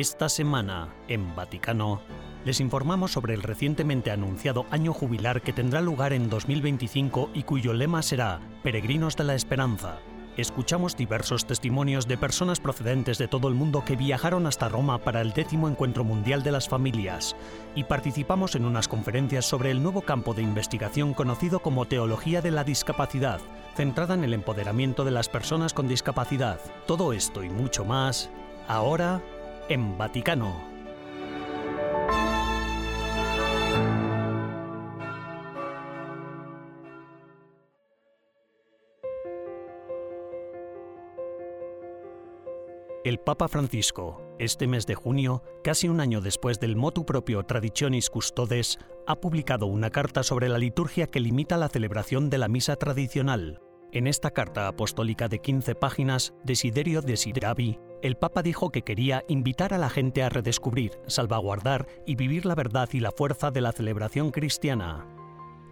Esta semana, en Vaticano, les informamos sobre el recientemente anunciado año jubilar que tendrá lugar en 2025 y cuyo lema será Peregrinos de la Esperanza. Escuchamos diversos testimonios de personas procedentes de todo el mundo que viajaron hasta Roma para el décimo Encuentro Mundial de las Familias y participamos en unas conferencias sobre el nuevo campo de investigación conocido como Teología de la Discapacidad, centrada en el empoderamiento de las personas con discapacidad. Todo esto y mucho más, ahora en Vaticano. El Papa Francisco, este mes de junio, casi un año después del motu propio Traditionis Custodes, ha publicado una carta sobre la liturgia que limita la celebración de la misa tradicional. En esta carta apostólica de 15 páginas, Desiderio Desideravi, el Papa dijo que quería invitar a la gente a redescubrir, salvaguardar y vivir la verdad y la fuerza de la celebración cristiana.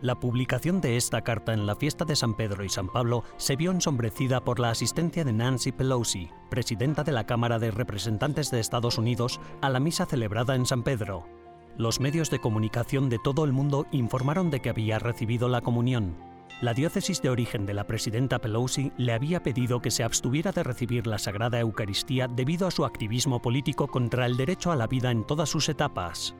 La publicación de esta carta en la fiesta de San Pedro y San Pablo se vio ensombrecida por la asistencia de Nancy Pelosi, presidenta de la Cámara de Representantes de Estados Unidos, a la misa celebrada en San Pedro. Los medios de comunicación de todo el mundo informaron de que había recibido la comunión. La diócesis de origen de la presidenta Pelosi le había pedido que se abstuviera de recibir la Sagrada Eucaristía debido a su activismo político contra el derecho a la vida en todas sus etapas.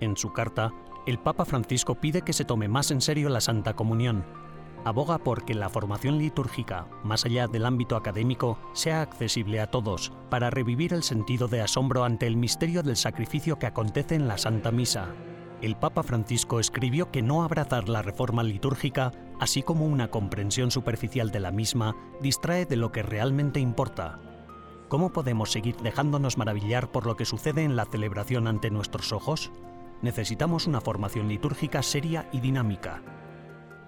En su carta, el Papa Francisco pide que se tome más en serio la Santa Comunión. Aboga por que la formación litúrgica, más allá del ámbito académico, sea accesible a todos, para revivir el sentido de asombro ante el misterio del sacrificio que acontece en la Santa Misa. El Papa Francisco escribió que no abrazar la reforma litúrgica, así como una comprensión superficial de la misma, distrae de lo que realmente importa. ¿Cómo podemos seguir dejándonos maravillar por lo que sucede en la celebración ante nuestros ojos? necesitamos una formación litúrgica seria y dinámica.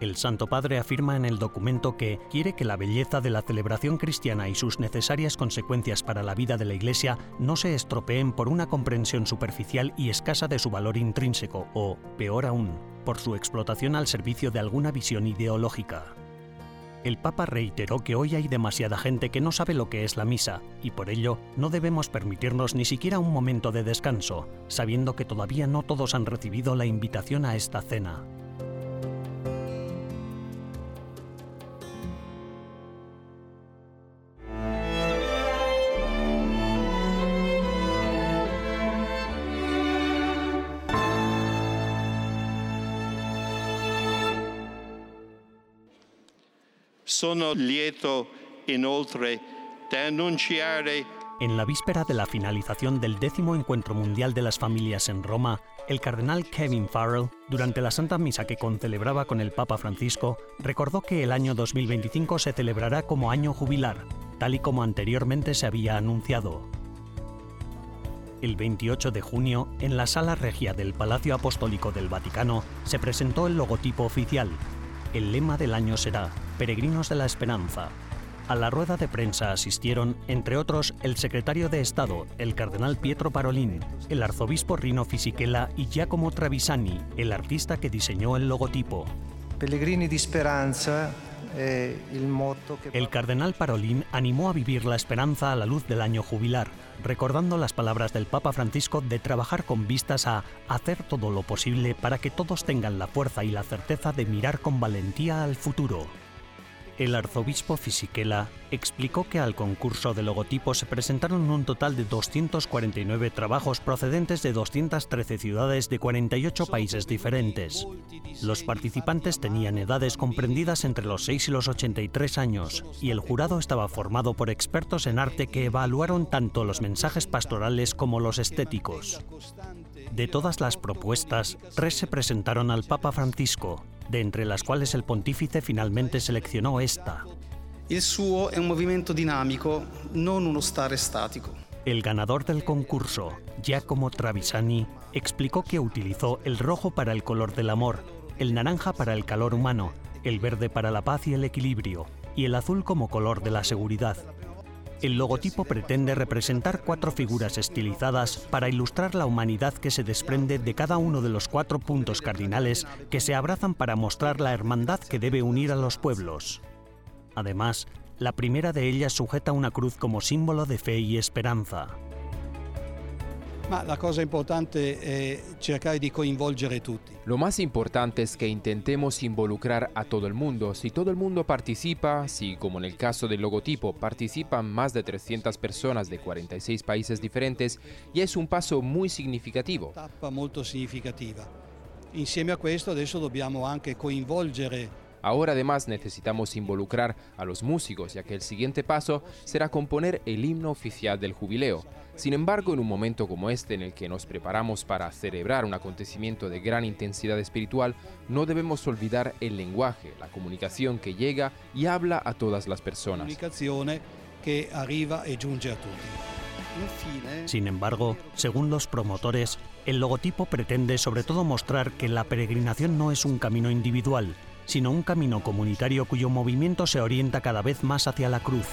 El Santo Padre afirma en el documento que quiere que la belleza de la celebración cristiana y sus necesarias consecuencias para la vida de la Iglesia no se estropeen por una comprensión superficial y escasa de su valor intrínseco o, peor aún, por su explotación al servicio de alguna visión ideológica. El Papa reiteró que hoy hay demasiada gente que no sabe lo que es la misa, y por ello no debemos permitirnos ni siquiera un momento de descanso, sabiendo que todavía no todos han recibido la invitación a esta cena. En la víspera de la finalización del décimo Encuentro Mundial de las Familias en Roma, el cardenal Kevin Farrell, durante la Santa Misa que concelebraba con el Papa Francisco, recordó que el año 2025 se celebrará como año jubilar, tal y como anteriormente se había anunciado. El 28 de junio, en la sala regia del Palacio Apostólico del Vaticano, se presentó el logotipo oficial. El lema del año será Peregrinos de la Esperanza. A la rueda de prensa asistieron, entre otros, el secretario de Estado, el cardenal Pietro Parolin, el arzobispo Rino Fisichella y Giacomo Travisani, el artista que diseñó el logotipo. Pellegrini di Speranza El cardenal Parolin animó a vivir la esperanza a la luz del año jubilar, recordando las palabras del Papa Francisco de trabajar con vistas a hacer todo lo posible para que todos tengan la fuerza y la certeza de mirar con valentía al futuro. El arzobispo Fisichella explicó que al concurso de logotipo se presentaron un total de 249 trabajos procedentes de 213 ciudades de 48 países diferentes. Los participantes tenían edades comprendidas entre los 6 y los 83 años, y el jurado estaba formado por expertos en arte que evaluaron tanto los mensajes pastorales como los estéticos. De todas las propuestas, tres se presentaron al Papa Francisco, de entre las cuales el pontífice finalmente seleccionó esta. Il suo è un movimento dinamico, non uno stare statico. El ganador del concurso, Giacomo Travisani, explicó que utilizó el rojo para el color del amor, el naranja para el calor humano, el verde para la paz y el equilibrio, y el azul como color de la seguridad. El logotipo pretende representar cuatro figuras estilizadas para ilustrar la humanidad que se desprende de cada uno de los cuatro puntos cardinales que se abrazan para mostrar la hermandad que debe unir a los pueblos. Además, la primera de ellas sujeta una cruz como símbolo de fe y esperanza. La cosa importante es cercare di coinvolgere tutti. Lo más importante es que intentemos involucrar a todo el mundo. Si todo el mundo participa, si como en el caso del logotipo participan más de 300 personas de 46 países diferentes, ya es un paso muy significativo. Tappa molto significativa. Insieme a questo adesso dobbiamo anche coinvolgere Ahora además necesitamos involucrar a los músicos, ya que el siguiente paso será componer el himno oficial del jubileo. Sin embargo, en un momento como este en el que nos preparamos para celebrar un acontecimiento de gran intensidad espiritual, no debemos olvidar el lenguaje, la comunicación que llega y habla a todas las personas. arriva e giunge a tutti. Infine, Sin embargo, según los promotores, el logotipo pretende sobre todo mostrar que la peregrinación no es un camino individual, sino un camino comunitario cuyo movimiento se orienta cada vez más hacia la cruz.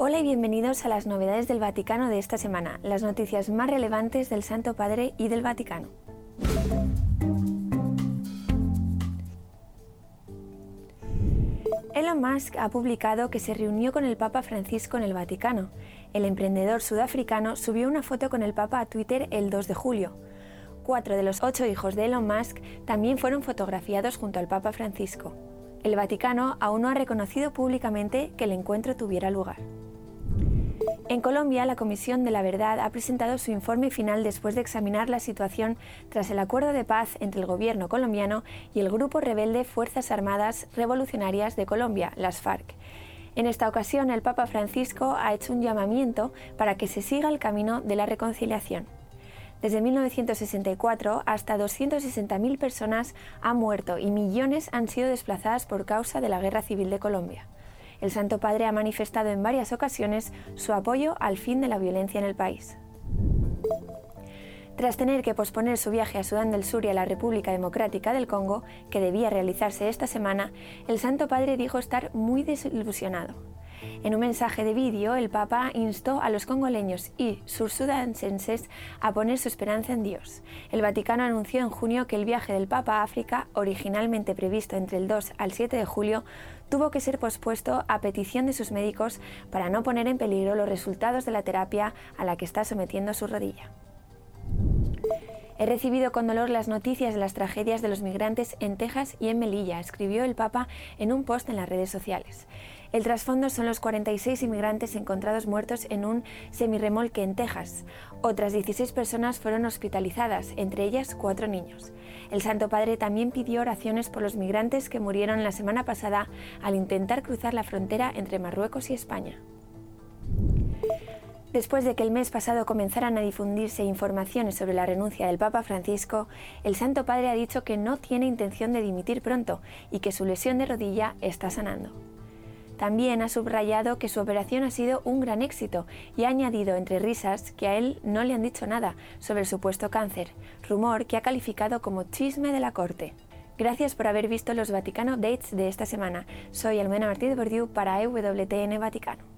Hola y bienvenidos a las novedades del Vaticano de esta semana, las noticias más relevantes del Santo Padre y del Vaticano. Elon Musk ha publicado que se reunió con el Papa Francisco en el Vaticano. El emprendedor sudafricano subió una foto con el Papa a Twitter el 2 de julio. Cuatro de los ocho hijos de Elon Musk también fueron fotografiados junto al Papa Francisco. El Vaticano aún no ha reconocido públicamente que el encuentro tuviera lugar. En Colombia, la Comisión de la Verdad ha presentado su informe final después de examinar la situación tras el acuerdo de paz entre el gobierno colombiano y el grupo rebelde Fuerzas Armadas Revolucionarias de Colombia, las FARC. En esta ocasión, el Papa Francisco ha hecho un llamamiento para que se siga el camino de la reconciliación. Desde 1964, hasta 260.000 personas han muerto y millones han sido desplazadas por causa de la Guerra Civil de Colombia. El Santo Padre ha manifestado en varias ocasiones su apoyo al fin de la violencia en el país. Tras tener que posponer su viaje a Sudán del Sur y a la República Democrática del Congo, que debía realizarse esta semana, el Santo Padre dijo estar muy desilusionado. En un mensaje de vídeo, el Papa instó a los congoleños y sursudansenses a poner su esperanza en Dios. El Vaticano anunció en junio que el viaje del Papa a África, originalmente previsto entre el 2 al 7 de julio, tuvo que ser pospuesto a petición de sus médicos para no poner en peligro los resultados de la terapia a la que está sometiendo su rodilla. He recibido con dolor las noticias de las tragedias de los migrantes en Texas y en Melilla, escribió el Papa en un post en las redes sociales. El trasfondo son los 46 inmigrantes encontrados muertos en un semirremolque en Texas. Otras 16 personas fueron hospitalizadas, entre ellas cuatro niños. El Santo Padre también pidió oraciones por los migrantes que murieron la semana pasada al intentar cruzar la frontera entre Marruecos y España. Después de que el mes pasado comenzaran a difundirse informaciones sobre la renuncia del Papa Francisco, el Santo Padre ha dicho que no tiene intención de dimitir pronto y que su lesión de rodilla está sanando. También ha subrayado que su operación ha sido un gran éxito y ha añadido entre risas que a él no le han dicho nada sobre el supuesto cáncer, rumor que ha calificado como chisme de la corte. Gracias por haber visto los Vaticano Dates de esta semana. Soy Almena Martí de Bordiú para EWTN Vaticano.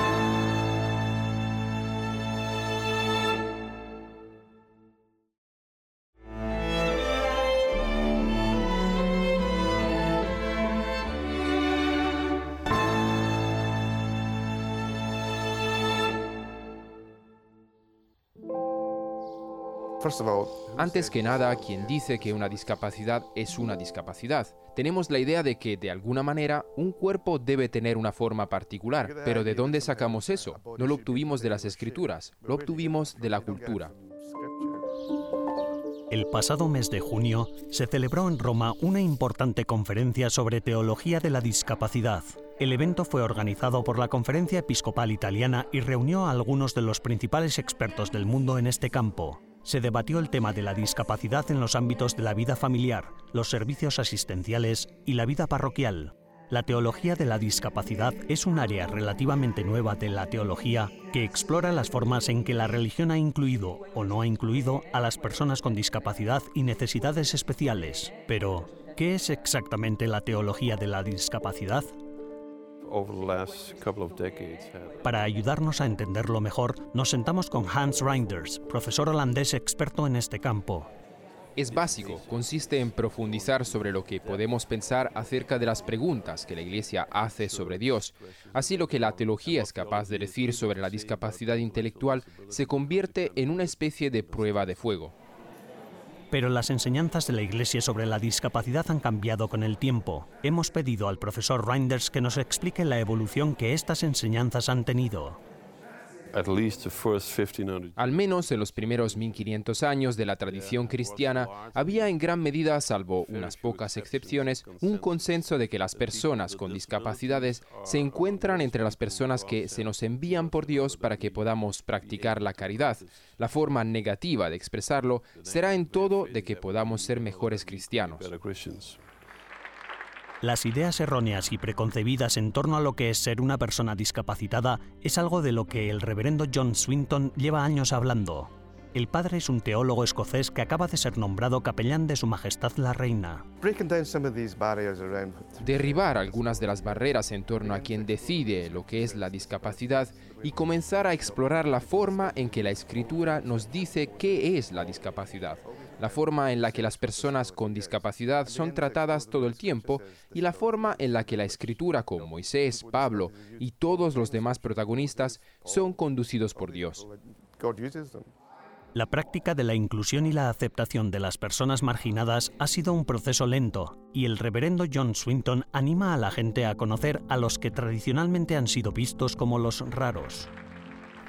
Antes que nada, quien dice que una discapacidad es una discapacidad. Tenemos la idea de que, de alguna manera, un cuerpo debe tener una forma particular. Pero ¿de dónde sacamos eso? No lo obtuvimos de las escrituras, lo obtuvimos de la cultura. El pasado mes de junio se celebró en Roma una importante conferencia sobre teología de la discapacidad. El evento fue organizado por la Conferencia Episcopal Italiana y reunió a algunos de los principales expertos del mundo en este campo. Se debatió el tema de la discapacidad en los ámbitos de la vida familiar, los servicios asistenciales y la vida parroquial. La teología de la discapacidad es un área relativamente nueva de la teología que explora las formas en que la religión ha incluido o no ha incluido a las personas con discapacidad y necesidades especiales. Pero, ¿qué es exactamente la teología de la discapacidad? Para ayudarnos a entenderlo mejor, nos sentamos con Hans Reinders, profesor holandés experto en este campo. Es básico, consiste en profundizar sobre lo que podemos pensar acerca de las preguntas que la Iglesia hace sobre Dios. Así lo que la teología es capaz de decir sobre la discapacidad intelectual se convierte en una especie de prueba de fuego. Pero las enseñanzas de la Iglesia sobre la discapacidad han cambiado con el tiempo. Hemos pedido al profesor Reinders que nos explique la evolución que estas enseñanzas han tenido. Al menos en los primeros 1500 años de la tradición cristiana, había en gran medida, salvo unas pocas excepciones, un consenso de que las personas con discapacidades se encuentran entre las personas que se nos envían por Dios para que podamos practicar la caridad. La forma negativa de expresarlo será en todo de que podamos ser mejores cristianos. Las ideas erróneas y preconcebidas en torno a lo que es ser una persona discapacitada es algo de lo que el reverendo John Swinton lleva años hablando. El padre es un teólogo escocés que acaba de ser nombrado capellán de Su Majestad la Reina. Derribar algunas de las barreras en torno a quien decide lo que es la discapacidad y comenzar a explorar la forma en que la escritura nos dice qué es la discapacidad la forma en la que las personas con discapacidad son tratadas todo el tiempo y la forma en la que la escritura con Moisés, Pablo y todos los demás protagonistas son conducidos por Dios. La práctica de la inclusión y la aceptación de las personas marginadas ha sido un proceso lento y el reverendo John Swinton anima a la gente a conocer a los que tradicionalmente han sido vistos como los raros.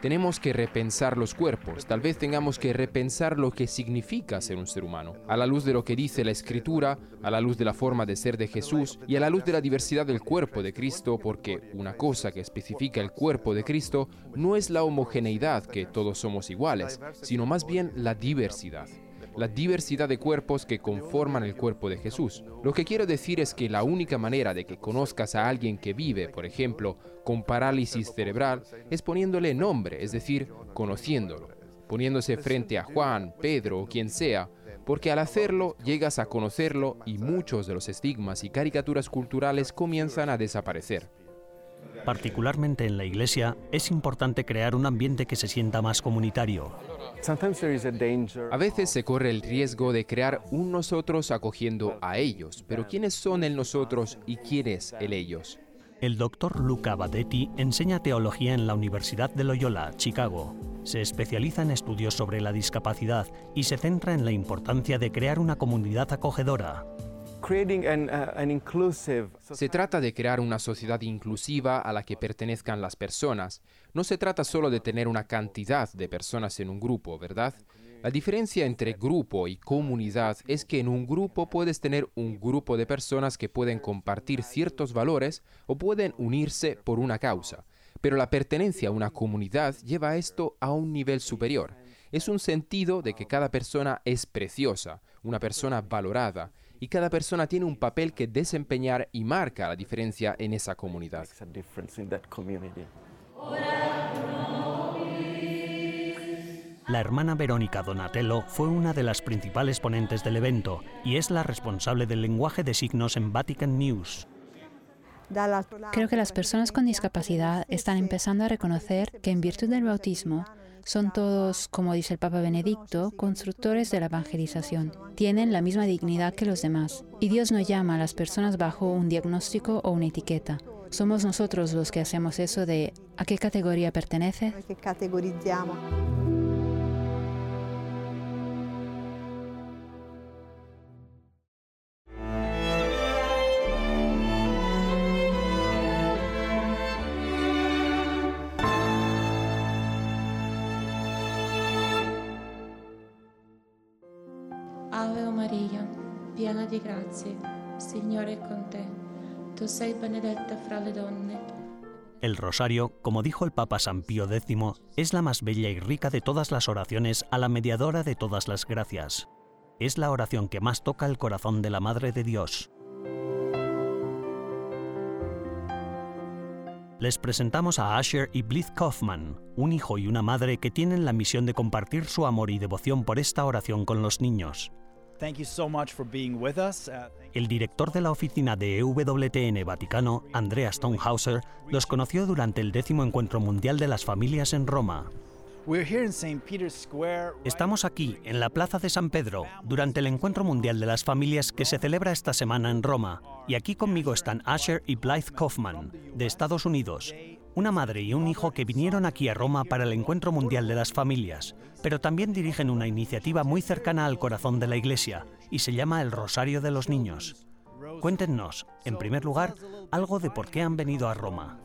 Tenemos que repensar los cuerpos, tal vez tengamos que repensar lo que significa ser un ser humano, a la luz de lo que dice la Escritura, a la luz de la forma de ser de Jesús y a la luz de la diversidad del cuerpo de Cristo, porque una cosa que especifica el cuerpo de Cristo no es la homogeneidad, que todos somos iguales, sino más bien la diversidad la diversidad de cuerpos que conforman el cuerpo de Jesús. Lo que quiero decir es que la única manera de que conozcas a alguien que vive, por ejemplo, con parálisis cerebral, es poniéndole nombre, es decir, conociéndolo, poniéndose frente a Juan, Pedro o quien sea, porque al hacerlo llegas a conocerlo y muchos de los estigmas y caricaturas culturales comienzan a desaparecer. Particularmente en la iglesia, es importante crear un ambiente que se sienta más comunitario. A veces se corre el riesgo de crear un nosotros acogiendo a ellos, pero ¿quiénes son el nosotros y quién es el ellos? El doctor Luca Badetti enseña teología en la Universidad de Loyola, Chicago. Se especializa en estudios sobre la discapacidad y se centra en la importancia de crear una comunidad acogedora. Uh, se trata de crear una sociedad inclusiva a la que pertenezcan las personas. No se trata solo de tener una cantidad de personas en un grupo, ¿verdad? La diferencia entre grupo y comunidad es que en un grupo puedes tener un grupo de personas que pueden compartir ciertos valores o pueden unirse por una causa. Pero la pertenencia a una comunidad lleva esto a un nivel superior. Es un sentido de que cada persona es preciosa, una persona valorada, y cada persona tiene un papel que desempeñar y marca la diferencia en esa comunidad. La hermana Verónica Donatello fue una de las principales ponentes del evento y es la responsable del lenguaje de signos en Vatican News. Creo que las personas con discapacidad están empezando a reconocer que en virtud del bautismo son todos, como dice el Papa Benedicto, constructores de la evangelización. Tienen la misma dignidad que los demás. Y Dios no llama a las personas bajo un diagnóstico o una etiqueta. Somos nosotros los que hacemos eso de ¿a qué categoría pertenece? El rosario, como dijo el Papa San Pío X, es la más bella y rica de todas las oraciones a la mediadora de todas las gracias. Es la oración que más toca el corazón de la Madre de Dios. les presentamos a Asher y Blith Kaufman, un hijo y una madre que tienen la misión de compartir su amor y devoción por esta oración con los niños. El director de la oficina de EWTN Vaticano, Andrea Stonehauser, los conoció durante el décimo encuentro mundial de las familias en Roma. Estamos aquí, en la Plaza de San Pedro, durante el Encuentro Mundial de las Familias que se celebra esta semana en Roma. Y aquí conmigo están Asher y Blythe Kaufman, de Estados Unidos, una madre y un hijo que vinieron aquí a Roma para el Encuentro Mundial de las Familias, pero también dirigen una iniciativa muy cercana al corazón de la Iglesia y se llama el Rosario de los Niños. Cuéntenos, en primer lugar, algo de por qué han venido a Roma.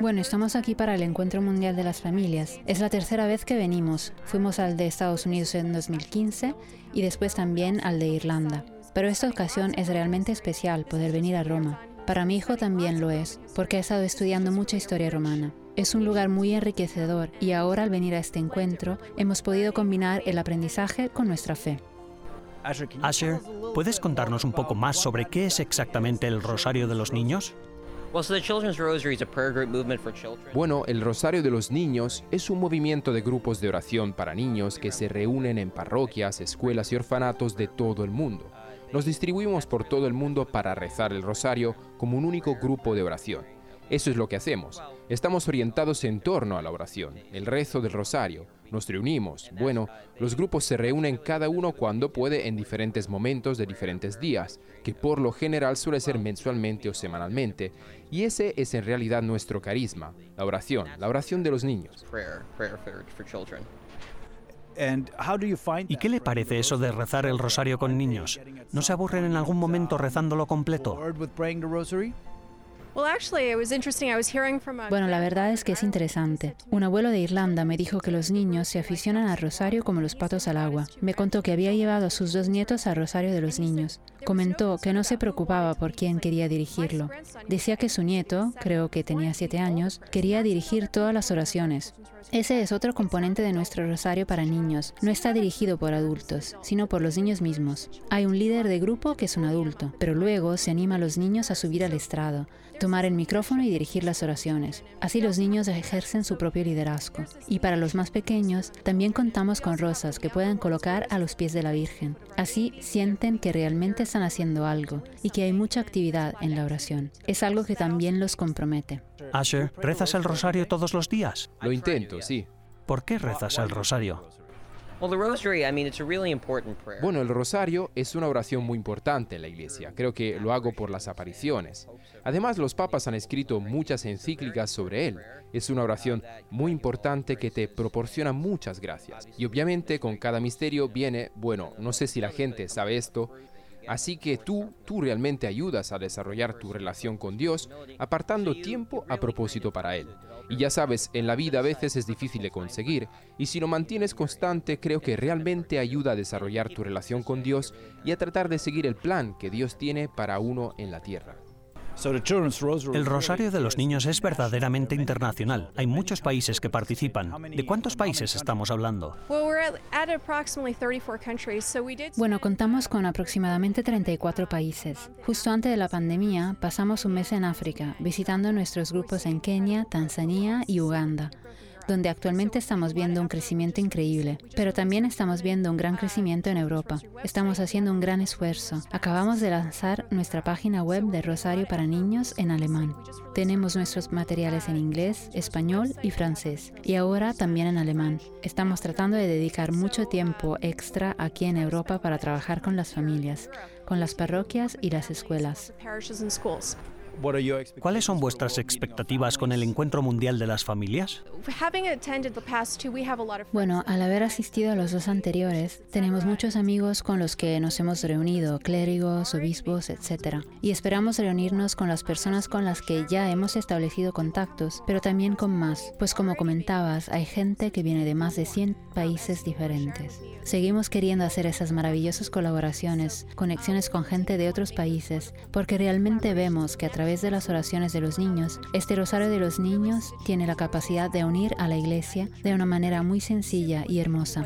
Bueno, estamos aquí para el Encuentro Mundial de las Familias. Es la tercera vez que venimos. Fuimos al de Estados Unidos en 2015 y después también al de Irlanda. Pero esta ocasión es realmente especial poder venir a Roma. Para mi hijo también lo es, porque ha estado estudiando mucha historia romana. Es un lugar muy enriquecedor y ahora al venir a este encuentro hemos podido combinar el aprendizaje con nuestra fe. Asher, ¿puedes contarnos un poco más sobre qué es exactamente el Rosario de los Niños? Bueno, el Rosario de los Niños es un movimiento de grupos de oración para niños que se reúnen en parroquias, escuelas y orfanatos de todo el mundo. Nos distribuimos por todo el mundo para rezar el Rosario como un único grupo de oración. Eso es lo que hacemos. Estamos orientados en torno a la oración, el rezo del rosario. Nos reunimos. Bueno, los grupos se reúnen cada uno cuando puede en diferentes momentos de diferentes días, que por lo general suele ser mensualmente o semanalmente. Y ese es en realidad nuestro carisma, la oración, la oración de los niños. ¿Y qué le parece eso de rezar el rosario con niños? ¿No se aburren en algún momento rezándolo completo? Bueno, la verdad es que es interesante. Un abuelo de Irlanda me dijo que los niños se aficionan al rosario como los patos al agua. Me contó que había llevado a sus dos nietos al rosario de los niños. Comentó que no se preocupaba por quién quería dirigirlo. Decía que su nieto, creo que tenía siete años, quería dirigir todas las oraciones. Ese es otro componente de nuestro rosario para niños. No está dirigido por adultos, sino por los niños mismos. Hay un líder de grupo que es un adulto, pero luego se anima a los niños a subir al estrado, tomar el micrófono y dirigir las oraciones. Así los niños ejercen su propio liderazgo. Y para los más pequeños, también contamos con rosas que pueden colocar a los pies de la Virgen. Así sienten que realmente están haciendo algo y que hay mucha actividad en la oración. Es algo que también los compromete. Asher, ¿rezas el rosario todos los días? Lo intento, sí. ¿Por qué rezas el rosario? Bueno, el rosario es una oración muy importante en la iglesia. Creo que lo hago por las apariciones. Además, los papas han escrito muchas encíclicas sobre él. Es una oración muy importante que te proporciona muchas gracias. Y obviamente con cada misterio viene, bueno, no sé si la gente sabe esto, Así que tú, tú realmente ayudas a desarrollar tu relación con Dios apartando tiempo a propósito para Él. Y ya sabes, en la vida a veces es difícil de conseguir, y si lo mantienes constante, creo que realmente ayuda a desarrollar tu relación con Dios y a tratar de seguir el plan que Dios tiene para uno en la tierra. El Rosario de los Niños es verdaderamente internacional. Hay muchos países que participan. ¿De cuántos países estamos hablando? Bueno, contamos con aproximadamente 34 países. Justo antes de la pandemia, pasamos un mes en África, visitando nuestros grupos en Kenia, Tanzania y Uganda donde actualmente estamos viendo un crecimiento increíble, pero también estamos viendo un gran crecimiento en Europa. Estamos haciendo un gran esfuerzo. Acabamos de lanzar nuestra página web de Rosario para Niños en alemán. Tenemos nuestros materiales en inglés, español y francés, y ahora también en alemán. Estamos tratando de dedicar mucho tiempo extra aquí en Europa para trabajar con las familias, con las parroquias y las escuelas. ¿Cuáles son vuestras expectativas con el Encuentro Mundial de las Familias? Bueno, al haber asistido a los dos anteriores, tenemos muchos amigos con los que nos hemos reunido, clérigos, obispos, etc. Y esperamos reunirnos con las personas con las que ya hemos establecido contactos, pero también con más, pues como comentabas, hay gente que viene de más de 100 países diferentes. Seguimos queriendo hacer esas maravillosas colaboraciones, conexiones con gente de otros países, porque realmente vemos que a través de las oraciones de los niños, este Rosario de los Niños tiene la capacidad de unir a la Iglesia de una manera muy sencilla y hermosa.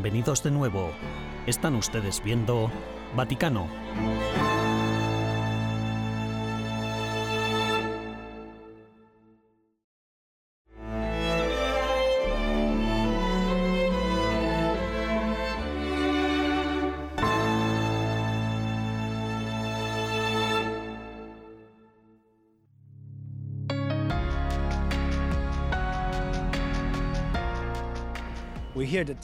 Bienvenidos de nuevo. Están ustedes viendo Vaticano.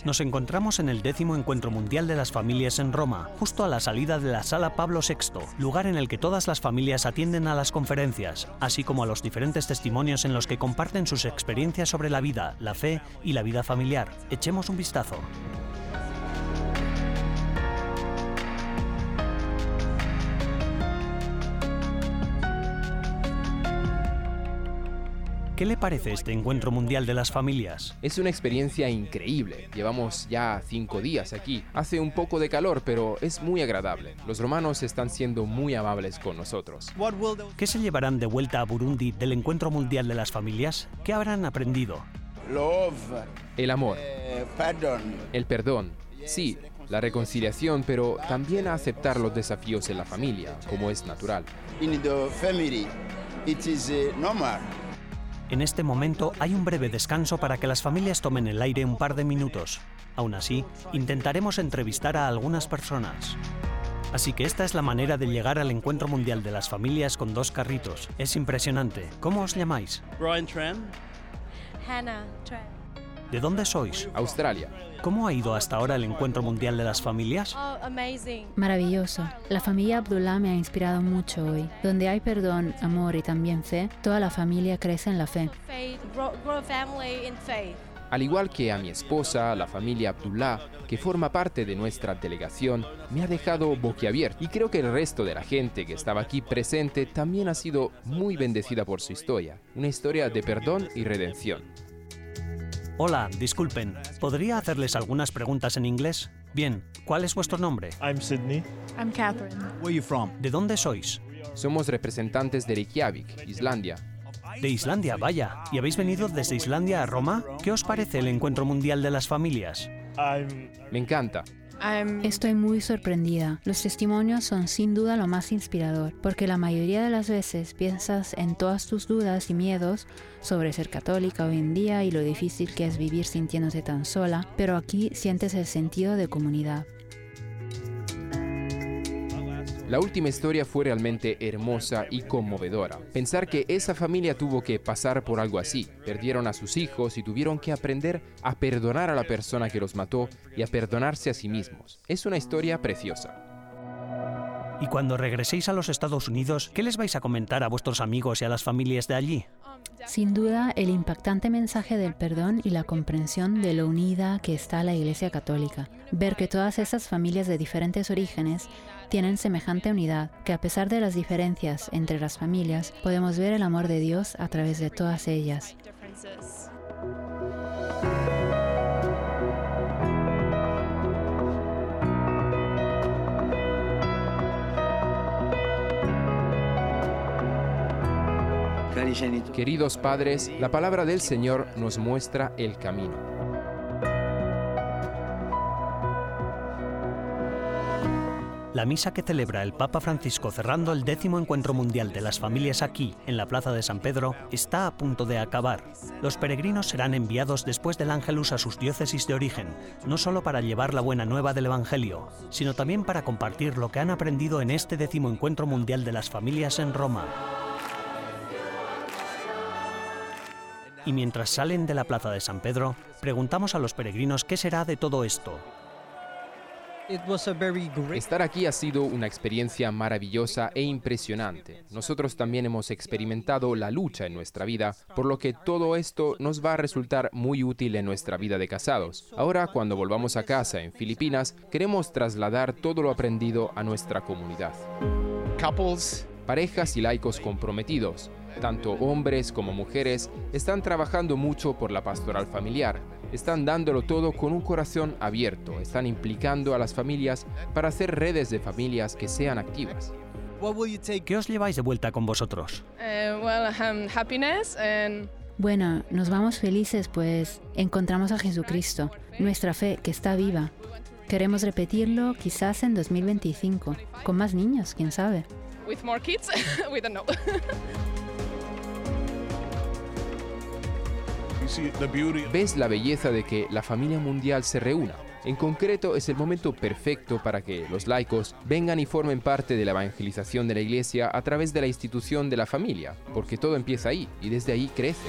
Nos encontramos en el décimo Encuentro Mundial de las Familias en Roma, justo a la salida de la Sala Pablo VI, lugar en el que todas las familias atienden a las conferencias, así como a los diferentes testimonios en los que comparten sus experiencias sobre la vida, la fe y la vida familiar. Echemos un vistazo. ¿Qué le parece este encuentro mundial de las familias? Es una experiencia increíble. Llevamos ya cinco días aquí. Hace un poco de calor, pero es muy agradable. Los romanos están siendo muy amables con nosotros. ¿Qué se llevarán de vuelta a Burundi del encuentro mundial de las familias? ¿Qué habrán aprendido? El amor. El perdón. Sí, la reconciliación, pero también a aceptar los desafíos en la familia, como es natural. En este momento hay un breve descanso para que las familias tomen el aire un par de minutos. Aún así, intentaremos entrevistar a algunas personas. Así que esta es la manera de llegar al Encuentro Mundial de las Familias con dos carritos. Es impresionante. ¿Cómo os llamáis? Brian Tran. Hannah Tran. ¿De dónde sois? Australia. ¿Cómo ha ido hasta ahora el Encuentro Mundial de las Familias? Oh. Maravilloso. La familia Abdullah me ha inspirado mucho hoy. Donde hay perdón, amor y también fe, toda la familia crece en la fe. Al igual que a mi esposa, la familia Abdullah, que forma parte de nuestra delegación, me ha dejado boquiabierto y creo que el resto de la gente que estaba aquí presente también ha sido muy bendecida por su historia, una historia de perdón y redención. Hola, disculpen, ¿podría hacerles algunas preguntas en inglés? Bien, ¿cuál es vuestro nombre? I'm Sydney. I'm Catherine. Where are you from? ¿De dónde sois? Somos representantes de Reykjavik, Islandia. De Islandia, vaya. ¿Y habéis venido desde Islandia a Roma? ¿Qué os parece el Encuentro Mundial de las Familias? I'm Me encanta. Estoy muy sorprendida. Los testimonios son sin duda lo más inspirador, porque la mayoría de las veces piensas en todas tus dudas y miedos sobre ser católica hoy en día y lo difícil que es vivir sintiéndose tan sola, pero aquí sientes el sentido de comunidad. La última historia fue realmente hermosa y conmovedora. Pensar que esa familia tuvo que pasar por algo así. Perdieron a sus hijos y tuvieron que aprender a perdonar a la persona que los mató y a perdonarse a sí mismos. Es una historia preciosa. Y cuando regreséis a los Estados Unidos, ¿qué les vais a comentar a vuestros amigos y a las familias de allí? Sin duda, el impactante mensaje del perdón y la comprensión de lo unida que está la Iglesia Católica. Ver que todas esas familias de diferentes orígenes tienen semejante unidad, que a pesar de las diferencias entre las familias, podemos ver el amor de Dios a través de todas ellas. Queridos padres, la palabra del Señor nos muestra el camino. La misa que celebra el Papa Francisco cerrando el décimo encuentro mundial de las familias aquí, en la Plaza de San Pedro, está a punto de acabar. Los peregrinos serán enviados después del Ángelus a sus diócesis de origen, no solo para llevar la buena nueva del Evangelio, sino también para compartir lo que han aprendido en este décimo encuentro mundial de las familias en Roma. Y mientras salen de la Plaza de San Pedro, preguntamos a los peregrinos qué será de todo esto. Estar aquí ha sido una experiencia maravillosa e impresionante. Nosotros también hemos experimentado la lucha en nuestra vida, por lo que todo esto nos va a resultar muy útil en nuestra vida de casados. Ahora, cuando volvamos a casa en Filipinas, queremos trasladar todo lo aprendido a nuestra comunidad. Parejas y laicos comprometidos, tanto hombres como mujeres, están trabajando mucho por la pastoral familiar. Están dándolo todo con un corazón abierto, están implicando a las familias para hacer redes de familias que sean activas. ¿Qué os lleváis de vuelta con vosotros? Uh, well, um, happiness and Bueno, nos vamos felices pues encontramos a Jesucristo. nuestra fe que está viva. Queremos repetirlo quizás en 2025, con más niños, quién sabe. With more kids, we don't know. Ves la belleza de que la familia mundial se reúna. En concreto, es el momento perfecto para que los laicos vengan y formen parte de la evangelización de la iglesia a través de la institución de la familia, porque todo empieza ahí y desde ahí crece.